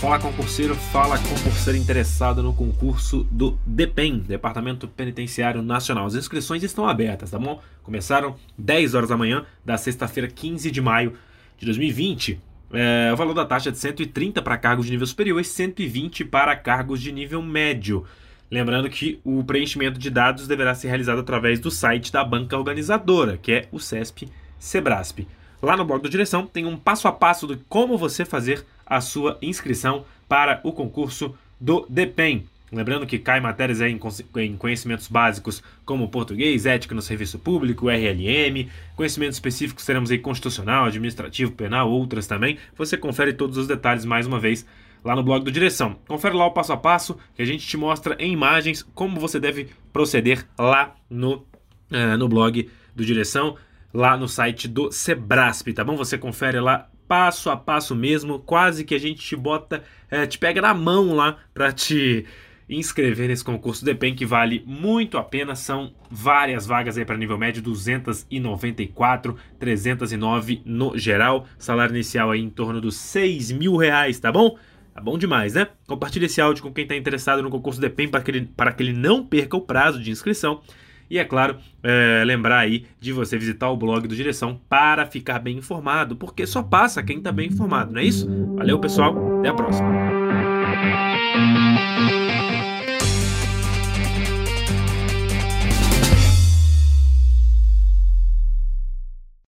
Fala concurseiro, fala concurseiro interessado no concurso do DEPEN, Departamento Penitenciário Nacional. As inscrições estão abertas, tá bom? Começaram 10 horas da manhã da sexta-feira, 15 de maio de 2020. É, o valor da taxa é de 130 para cargos de nível superior e 120 para cargos de nível médio. Lembrando que o preenchimento de dados deverá ser realizado através do site da banca organizadora, que é o CESP Sebrasp. Lá no blog do Direção tem um passo a passo de como você fazer a sua inscrição para o concurso do DEPEN. Lembrando que cai matérias em conhecimentos básicos como português, ética no serviço público, RLM, conhecimentos específicos teremos aí constitucional, administrativo, penal, outras também. Você confere todos os detalhes mais uma vez lá no blog do Direção. Confere lá o passo a passo que a gente te mostra em imagens como você deve proceder lá no, uh, no blog do Direção, lá no site do Sebrasp, tá bom? Você confere lá passo a passo mesmo, quase que a gente te bota, é, te pega na mão lá para te inscrever nesse concurso DEPEN que vale muito a pena. São várias vagas aí para nível médio, 294, 309 no geral. Salário inicial aí em torno dos 6 mil reais, tá bom? Tá bom demais, né? Compartilhe esse áudio com quem está interessado no concurso DEPEN para que, ele, para que ele não perca o prazo de inscrição. E é claro, é, lembrar aí de você visitar o blog do Direção para ficar bem informado, porque só passa quem está bem informado, não é isso? Valeu, pessoal, até a próxima.